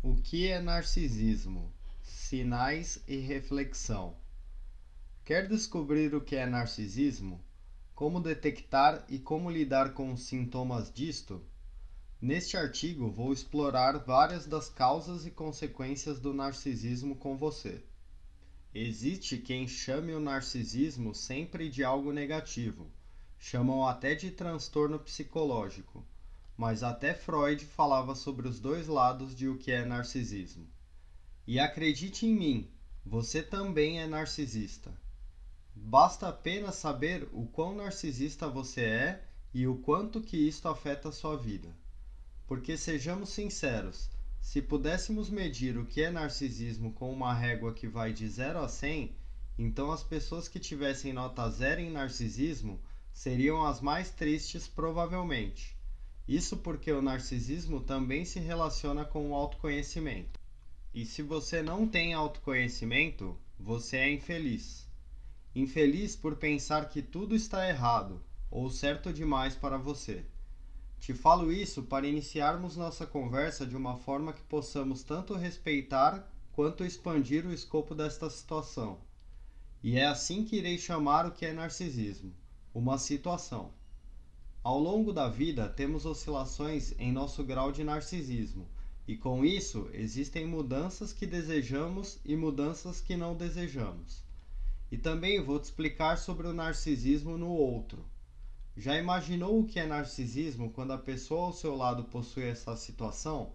O que é narcisismo? Sinais e reflexão. Quer descobrir o que é narcisismo? Como detectar e como lidar com os sintomas disto? Neste artigo vou explorar várias das causas e consequências do narcisismo com você. Existe quem chame o narcisismo sempre de algo negativo, chamam até de transtorno psicológico mas até Freud falava sobre os dois lados de o que é narcisismo. E acredite em mim, você também é narcisista. Basta apenas saber o quão narcisista você é e o quanto que isto afeta a sua vida. Porque sejamos sinceros, se pudéssemos medir o que é narcisismo com uma régua que vai de 0 a 100, então as pessoas que tivessem nota 0 em narcisismo seriam as mais tristes provavelmente. Isso porque o narcisismo também se relaciona com o autoconhecimento. E se você não tem autoconhecimento, você é infeliz. Infeliz por pensar que tudo está errado ou certo demais para você. Te falo isso para iniciarmos nossa conversa de uma forma que possamos tanto respeitar quanto expandir o escopo desta situação. E é assim que irei chamar o que é narcisismo: uma situação. Ao longo da vida, temos oscilações em nosso grau de narcisismo, e com isso existem mudanças que desejamos e mudanças que não desejamos. E também vou te explicar sobre o narcisismo no outro. Já imaginou o que é narcisismo quando a pessoa ao seu lado possui essa situação?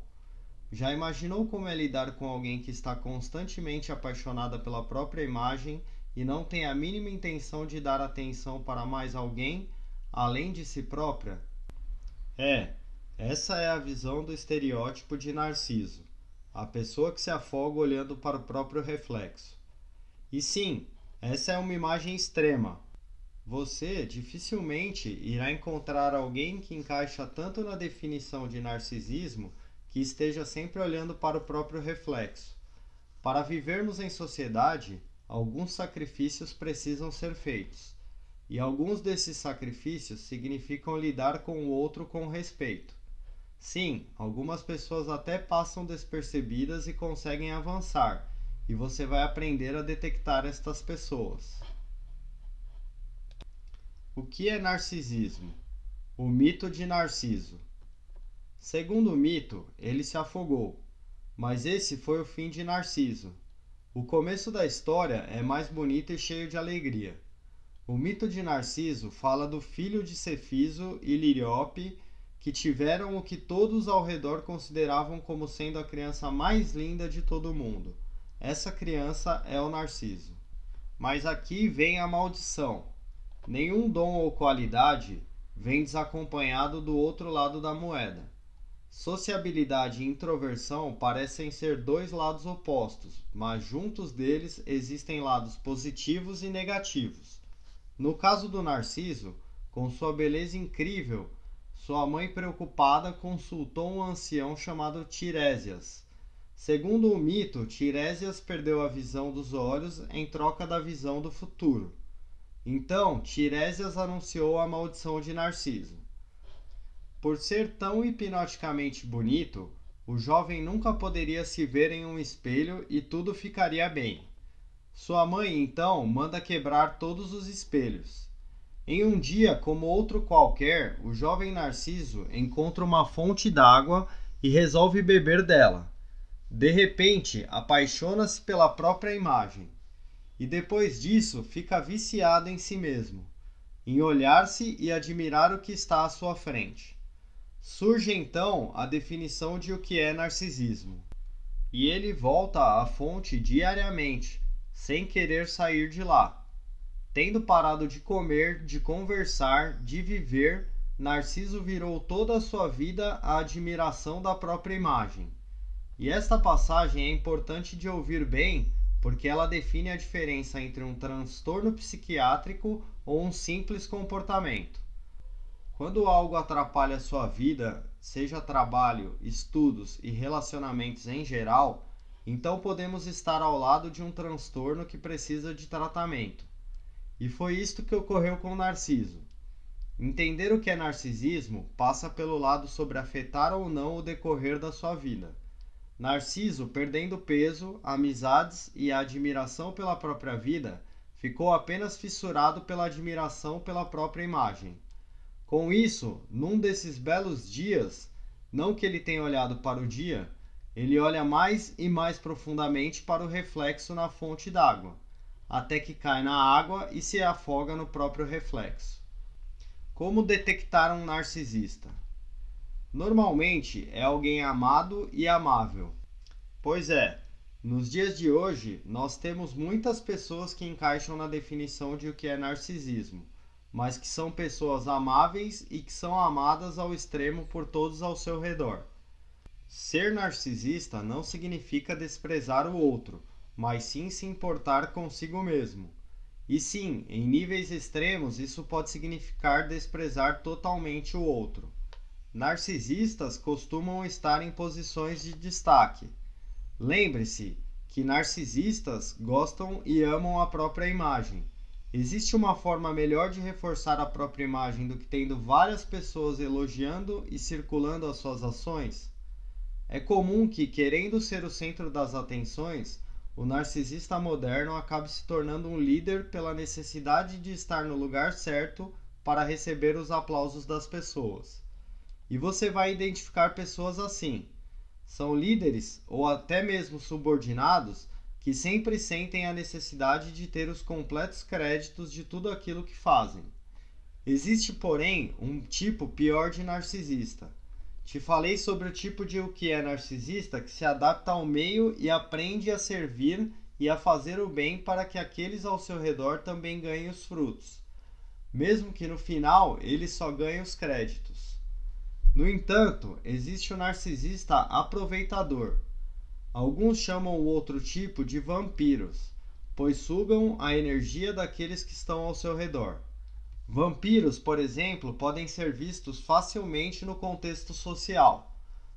Já imaginou como é lidar com alguém que está constantemente apaixonada pela própria imagem e não tem a mínima intenção de dar atenção para mais alguém além de si própria? É, essa é a visão do estereótipo de Narciso, a pessoa que se afoga olhando para o próprio reflexo. E sim, essa é uma imagem extrema. Você dificilmente irá encontrar alguém que encaixa tanto na definição de narcisismo que esteja sempre olhando para o próprio reflexo. Para vivermos em sociedade, alguns sacrifícios precisam ser feitos. E alguns desses sacrifícios significam lidar com o outro com respeito. Sim, algumas pessoas até passam despercebidas e conseguem avançar, e você vai aprender a detectar estas pessoas. O que é narcisismo? O mito de Narciso. Segundo o mito, ele se afogou, mas esse foi o fim de Narciso. O começo da história é mais bonito e cheio de alegria. O mito de Narciso fala do filho de Cefiso e Liriope, que tiveram o que todos ao redor consideravam como sendo a criança mais linda de todo o mundo. Essa criança é o Narciso. Mas aqui vem a maldição. Nenhum dom ou qualidade vem desacompanhado do outro lado da moeda. Sociabilidade e introversão parecem ser dois lados opostos, mas juntos deles existem lados positivos e negativos. No caso do Narciso, com sua beleza incrível, sua mãe preocupada consultou um ancião chamado Tiresias. Segundo o mito, Tiresias perdeu a visão dos olhos em troca da visão do futuro. Então, Tiresias anunciou a maldição de Narciso. Por ser tão hipnoticamente bonito, o jovem nunca poderia se ver em um espelho e tudo ficaria bem. Sua mãe então manda quebrar todos os espelhos. Em um dia como outro qualquer, o jovem Narciso encontra uma fonte d'água e resolve beber dela. De repente, apaixona-se pela própria imagem e depois disso fica viciado em si mesmo, em olhar-se e admirar o que está à sua frente. Surge então a definição de o que é narcisismo. E ele volta à fonte diariamente sem querer sair de lá. Tendo parado de comer, de conversar, de viver, Narciso virou toda a sua vida a admiração da própria imagem. E esta passagem é importante de ouvir bem, porque ela define a diferença entre um transtorno psiquiátrico ou um simples comportamento. Quando algo atrapalha sua vida, seja trabalho, estudos e relacionamentos em geral, então podemos estar ao lado de um transtorno que precisa de tratamento. E foi isto que ocorreu com Narciso. Entender o que é narcisismo passa pelo lado sobre afetar ou não o decorrer da sua vida. Narciso, perdendo peso, amizades e a admiração pela própria vida, ficou apenas fissurado pela admiração pela própria imagem. Com isso, num desses belos dias, não que ele tenha olhado para o dia, ele olha mais e mais profundamente para o reflexo na fonte d'água, até que cai na água e se afoga no próprio reflexo. Como detectar um narcisista? Normalmente é alguém amado e amável. Pois é, nos dias de hoje nós temos muitas pessoas que encaixam na definição de o que é narcisismo, mas que são pessoas amáveis e que são amadas ao extremo por todos ao seu redor. Ser narcisista não significa desprezar o outro, mas sim se importar consigo mesmo. E sim, em níveis extremos, isso pode significar desprezar totalmente o outro. Narcisistas costumam estar em posições de destaque. Lembre-se que narcisistas gostam e amam a própria imagem. Existe uma forma melhor de reforçar a própria imagem do que tendo várias pessoas elogiando e circulando as suas ações? É comum que, querendo ser o centro das atenções, o narcisista moderno acabe se tornando um líder pela necessidade de estar no lugar certo para receber os aplausos das pessoas. E você vai identificar pessoas assim. São líderes ou até mesmo subordinados que sempre sentem a necessidade de ter os completos créditos de tudo aquilo que fazem. Existe, porém, um tipo pior de narcisista te falei sobre o tipo de o que é narcisista que se adapta ao meio e aprende a servir e a fazer o bem para que aqueles ao seu redor também ganhem os frutos, mesmo que no final ele só ganhe os créditos. No entanto, existe o narcisista aproveitador. Alguns chamam o outro tipo de vampiros, pois sugam a energia daqueles que estão ao seu redor. Vampiros, por exemplo, podem ser vistos facilmente no contexto social.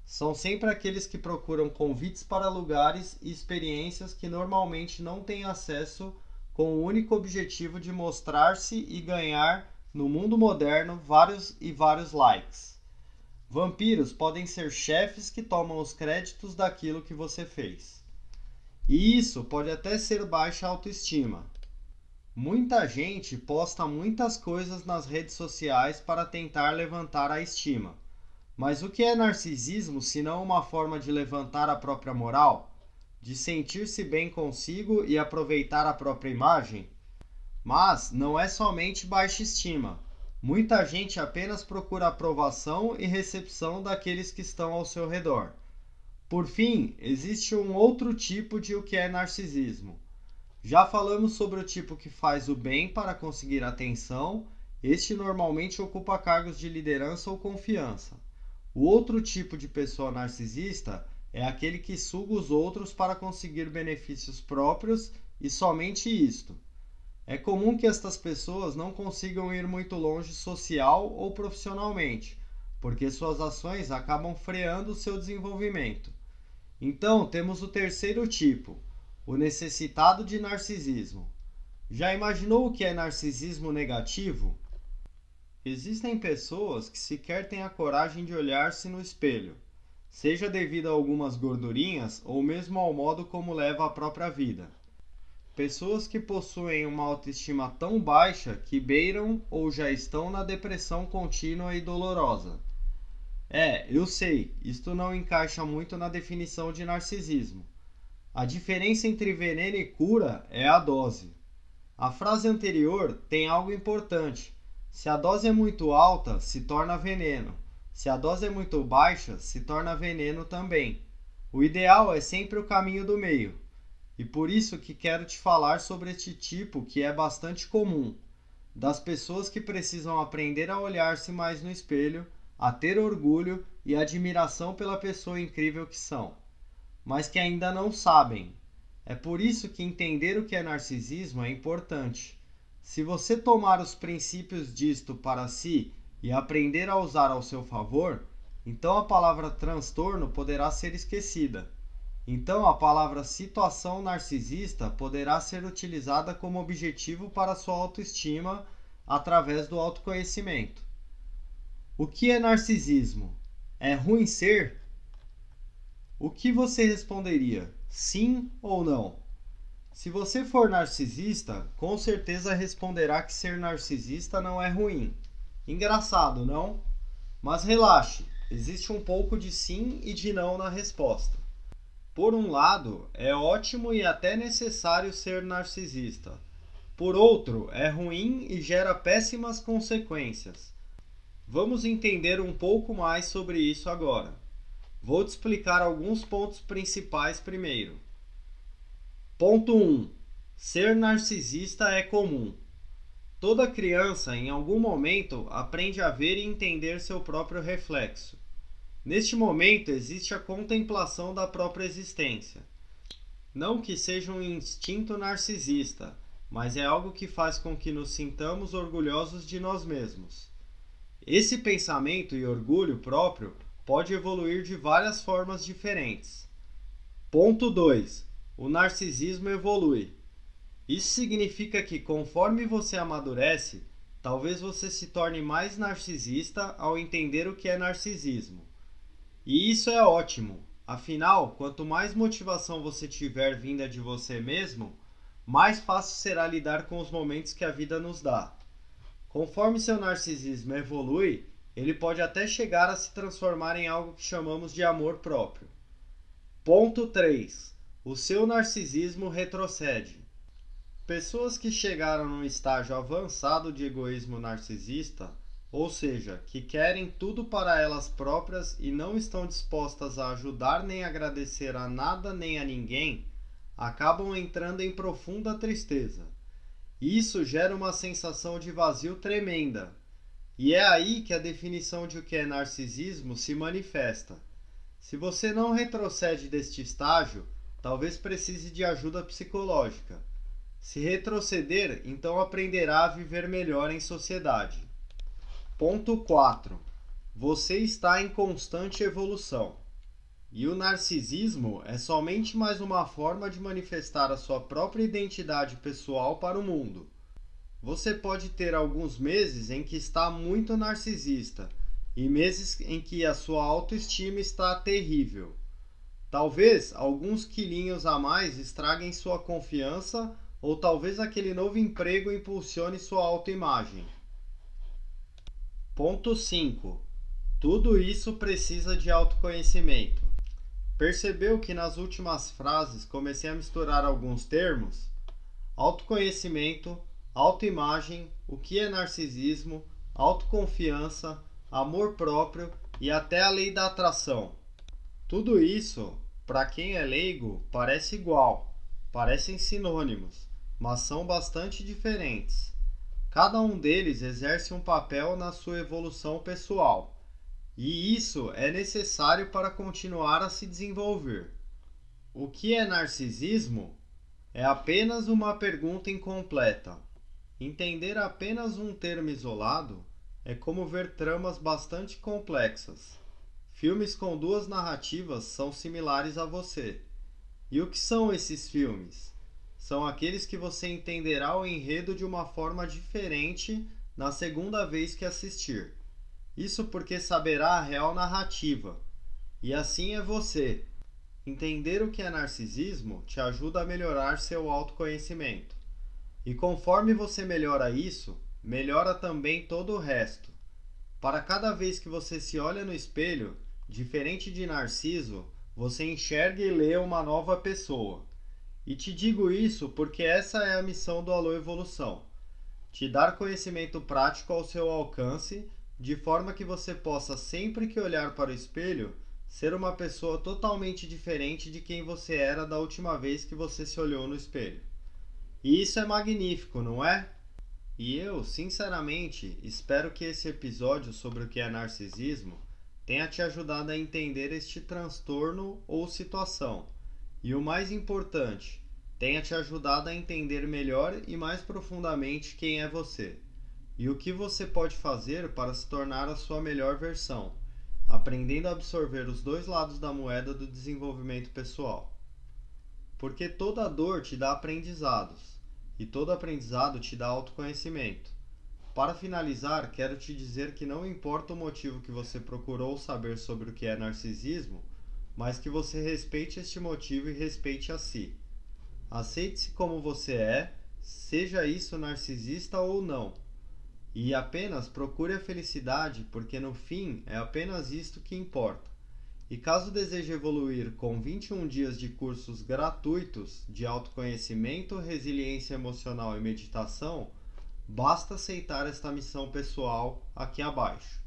São sempre aqueles que procuram convites para lugares e experiências que normalmente não têm acesso, com o único objetivo de mostrar-se e ganhar, no mundo moderno, vários e vários likes. Vampiros podem ser chefes que tomam os créditos daquilo que você fez. E isso pode até ser baixa autoestima, Muita gente posta muitas coisas nas redes sociais para tentar levantar a estima. Mas o que é narcisismo se não uma forma de levantar a própria moral? De sentir-se bem consigo e aproveitar a própria imagem? Mas não é somente baixa estima. Muita gente apenas procura aprovação e recepção daqueles que estão ao seu redor. Por fim, existe um outro tipo de o que é narcisismo já falamos sobre o tipo que faz o bem para conseguir atenção. Este normalmente ocupa cargos de liderança ou confiança. O outro tipo de pessoa narcisista é aquele que suga os outros para conseguir benefícios próprios e somente isto. É comum que estas pessoas não consigam ir muito longe social ou profissionalmente, porque suas ações acabam freando seu desenvolvimento. Então, temos o terceiro tipo, o necessitado de narcisismo. Já imaginou o que é narcisismo negativo? Existem pessoas que sequer têm a coragem de olhar-se no espelho, seja devido a algumas gordurinhas ou mesmo ao modo como leva a própria vida. Pessoas que possuem uma autoestima tão baixa que beiram ou já estão na depressão contínua e dolorosa. É, eu sei, isto não encaixa muito na definição de narcisismo a diferença entre veneno e cura é a dose. A frase anterior tem algo importante. Se a dose é muito alta, se torna veneno. Se a dose é muito baixa, se torna veneno também. O ideal é sempre o caminho do meio. E por isso que quero te falar sobre este tipo que é bastante comum, das pessoas que precisam aprender a olhar-se mais no espelho, a ter orgulho e admiração pela pessoa incrível que são mas que ainda não sabem. É por isso que entender o que é narcisismo é importante. Se você tomar os princípios disto para si e aprender a usar ao seu favor, então a palavra transtorno poderá ser esquecida. Então a palavra situação narcisista poderá ser utilizada como objetivo para sua autoestima através do autoconhecimento. O que é narcisismo? É ruim ser? O que você responderia? Sim ou não? Se você for narcisista, com certeza responderá que ser narcisista não é ruim. Engraçado, não? Mas relaxe, existe um pouco de sim e de não na resposta. Por um lado, é ótimo e até necessário ser narcisista. Por outro, é ruim e gera péssimas consequências. Vamos entender um pouco mais sobre isso agora. Vou te explicar alguns pontos principais primeiro. Ponto 1. Ser narcisista é comum. Toda criança, em algum momento, aprende a ver e entender seu próprio reflexo. Neste momento existe a contemplação da própria existência. Não que seja um instinto narcisista, mas é algo que faz com que nos sintamos orgulhosos de nós mesmos. Esse pensamento e orgulho próprio pode evoluir de várias formas diferentes. Ponto 2 o narcisismo evolui. Isso significa que conforme você amadurece, talvez você se torne mais narcisista ao entender o que é narcisismo. E isso é ótimo, afinal, quanto mais motivação você tiver vinda de você mesmo, mais fácil será lidar com os momentos que a vida nos dá. Conforme seu narcisismo evolui, ele pode até chegar a se transformar em algo que chamamos de amor próprio. Ponto 3 o seu narcisismo retrocede. Pessoas que chegaram num estágio avançado de egoísmo narcisista, ou seja, que querem tudo para elas próprias e não estão dispostas a ajudar nem agradecer a nada nem a ninguém, acabam entrando em profunda tristeza. Isso gera uma sensação de vazio tremenda. E é aí que a definição de o que é narcisismo se manifesta. Se você não retrocede deste estágio, talvez precise de ajuda psicológica. Se retroceder, então aprenderá a viver melhor em sociedade. Ponto 4. Você está em constante evolução. E o narcisismo é somente mais uma forma de manifestar a sua própria identidade pessoal para o mundo. Você pode ter alguns meses em que está muito narcisista e meses em que a sua autoestima está terrível. Talvez alguns quilinhos a mais estraguem sua confiança ou talvez aquele novo emprego impulsione sua autoimagem. Ponto 5. Tudo isso precisa de autoconhecimento. Percebeu que nas últimas frases comecei a misturar alguns termos? Autoconhecimento, autoimagem, o que é narcisismo, autoconfiança, amor próprio e até a lei da atração. Tudo isso, para quem é leigo, parece igual, parecem sinônimos, mas são bastante diferentes. Cada um deles exerce um papel na sua evolução pessoal, e isso é necessário para continuar a se desenvolver. O que é narcisismo? É apenas uma pergunta incompleta. Entender apenas um termo isolado é como ver tramas bastante complexas. Filmes com duas narrativas são similares a você. E o que são esses filmes? São aqueles que você entenderá o enredo de uma forma diferente na segunda vez que assistir. Isso porque saberá a real narrativa. E assim é você. Entender o que é narcisismo te ajuda a melhorar seu autoconhecimento. E conforme você melhora isso, melhora também todo o resto. Para cada vez que você se olha no espelho, Diferente de Narciso, você enxerga e lê uma nova pessoa. E te digo isso porque essa é a missão do Alô Evolução: te dar conhecimento prático ao seu alcance, de forma que você possa, sempre que olhar para o espelho, ser uma pessoa totalmente diferente de quem você era da última vez que você se olhou no espelho. E isso é magnífico, não é? E eu, sinceramente, espero que esse episódio sobre o que é narcisismo tenha te ajudado a entender este transtorno ou situação. E o mais importante, tenha te ajudado a entender melhor e mais profundamente quem é você e o que você pode fazer para se tornar a sua melhor versão, aprendendo a absorver os dois lados da moeda do desenvolvimento pessoal. Porque toda dor te dá aprendizados, e todo aprendizado te dá autoconhecimento. Para finalizar, quero te dizer que não importa o motivo que você procurou saber sobre o que é narcisismo, mas que você respeite este motivo e respeite a si. Aceite-se como você é, seja isso narcisista ou não. E apenas procure a felicidade, porque no fim é apenas isto que importa. E caso deseje evoluir com 21 dias de cursos gratuitos de autoconhecimento, resiliência emocional e meditação, basta aceitar esta missão pessoal aqui abaixo.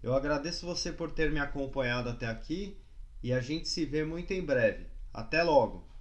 Eu agradeço você por ter me acompanhado até aqui e a gente se vê muito em breve. Até logo!